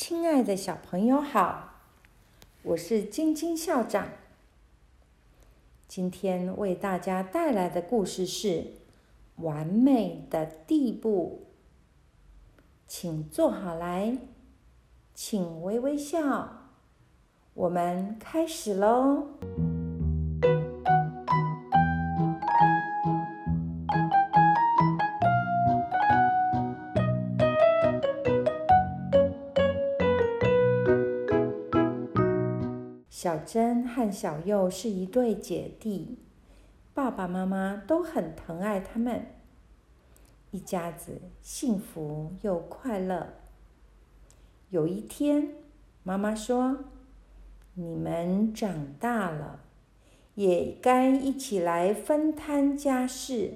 亲爱的小朋友好，我是晶晶校长。今天为大家带来的故事是《完美的地步》，请坐好来，请微微笑，我们开始喽。小珍和小佑是一对姐弟，爸爸妈妈都很疼爱他们，一家子幸福又快乐。有一天，妈妈说：“你们长大了，也该一起来分摊家事。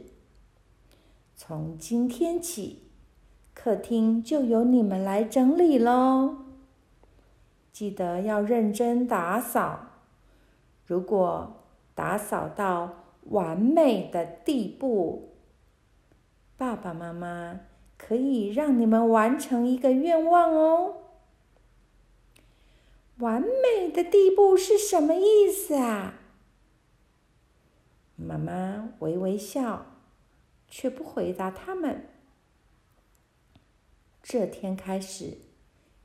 从今天起，客厅就由你们来整理喽。”记得要认真打扫。如果打扫到完美的地步，爸爸妈妈可以让你们完成一个愿望哦。完美的地步是什么意思啊？妈妈微微笑，却不回答他们。这天开始。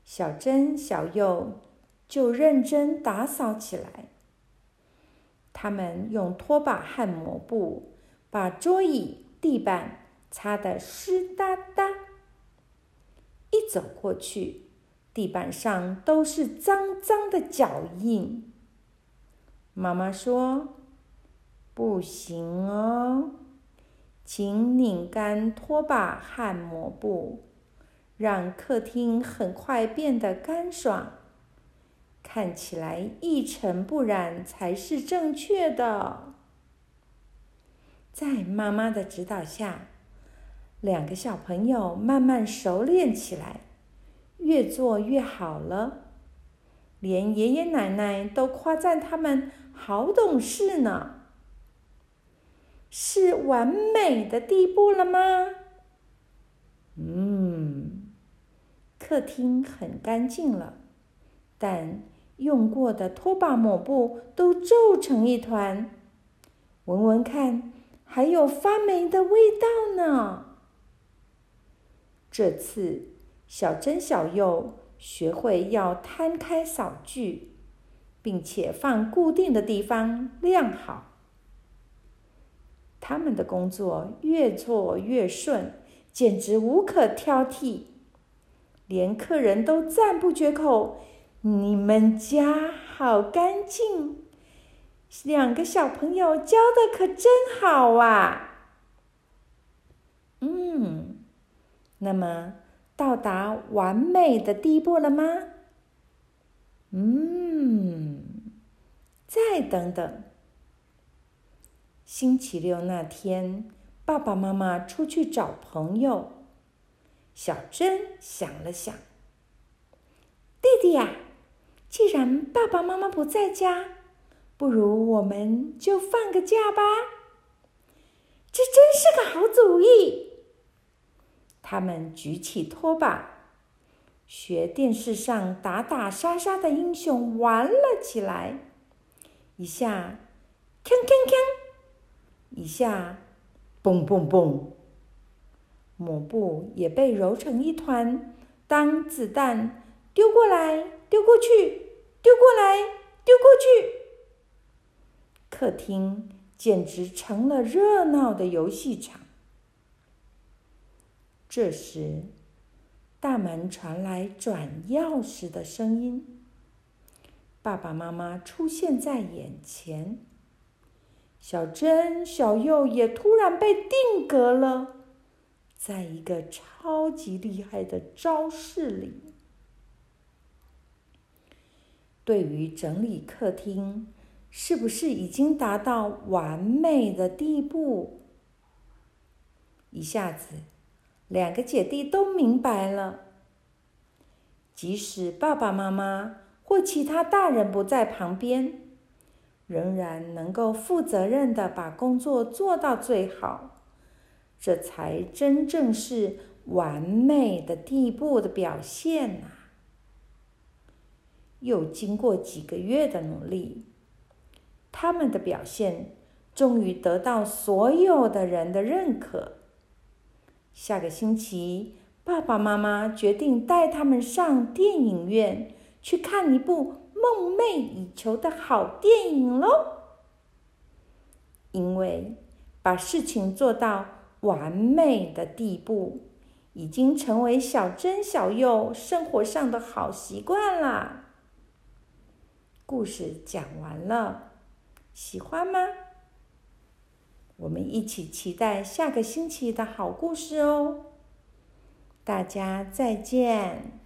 小珍、小佑就认真打扫起来。他们用拖把和抹布把桌椅、地板擦得湿哒哒。一走过去，地板上都是脏脏的脚印。妈妈说：“不行哦，请拧干拖把和抹布。”让客厅很快变得干爽，看起来一尘不染才是正确的。在妈妈的指导下，两个小朋友慢慢熟练起来，越做越好了。连爷爷奶奶都夸赞他们好懂事呢。是完美的地步了吗？嗯。客厅很干净了，但用过的拖把、抹布都皱成一团。闻闻看，还有发霉的味道呢。这次，小珍、小佑学会要摊开扫具，并且放固定的地方晾好。他们的工作越做越顺，简直无可挑剔。连客人都赞不绝口：“你们家好干净，两个小朋友教的可真好啊！”嗯，那么到达完美的地步了吗？嗯，再等等。星期六那天，爸爸妈妈出去找朋友。小珍想了想：“弟弟呀，既然爸爸妈妈不在家，不如我们就放个假吧。这真是个好主意。”他们举起拖把，学电视上打打杀杀的英雄玩了起来。一下，锵锵锵；一下，嘣嘣嘣。抹布也被揉成一团，当子弹丢过来、丢过去、丢过来、丢过去，客厅简直成了热闹的游戏场。这时，大门传来转钥匙的声音，爸爸妈妈出现在眼前，小珍、小佑也突然被定格了。在一个超级厉害的招式里，对于整理客厅，是不是已经达到完美的地步？一下子，两个姐弟都明白了。即使爸爸妈妈或其他大人不在旁边，仍然能够负责任的把工作做到最好。这才真正是完美的地步的表现呐！又经过几个月的努力，他们的表现终于得到所有的人的认可。下个星期，爸爸妈妈决定带他们上电影院去看一部梦寐以求的好电影喽。因为把事情做到完美的地步，已经成为小珍、小佑生活上的好习惯啦。故事讲完了，喜欢吗？我们一起期待下个星期的好故事哦！大家再见。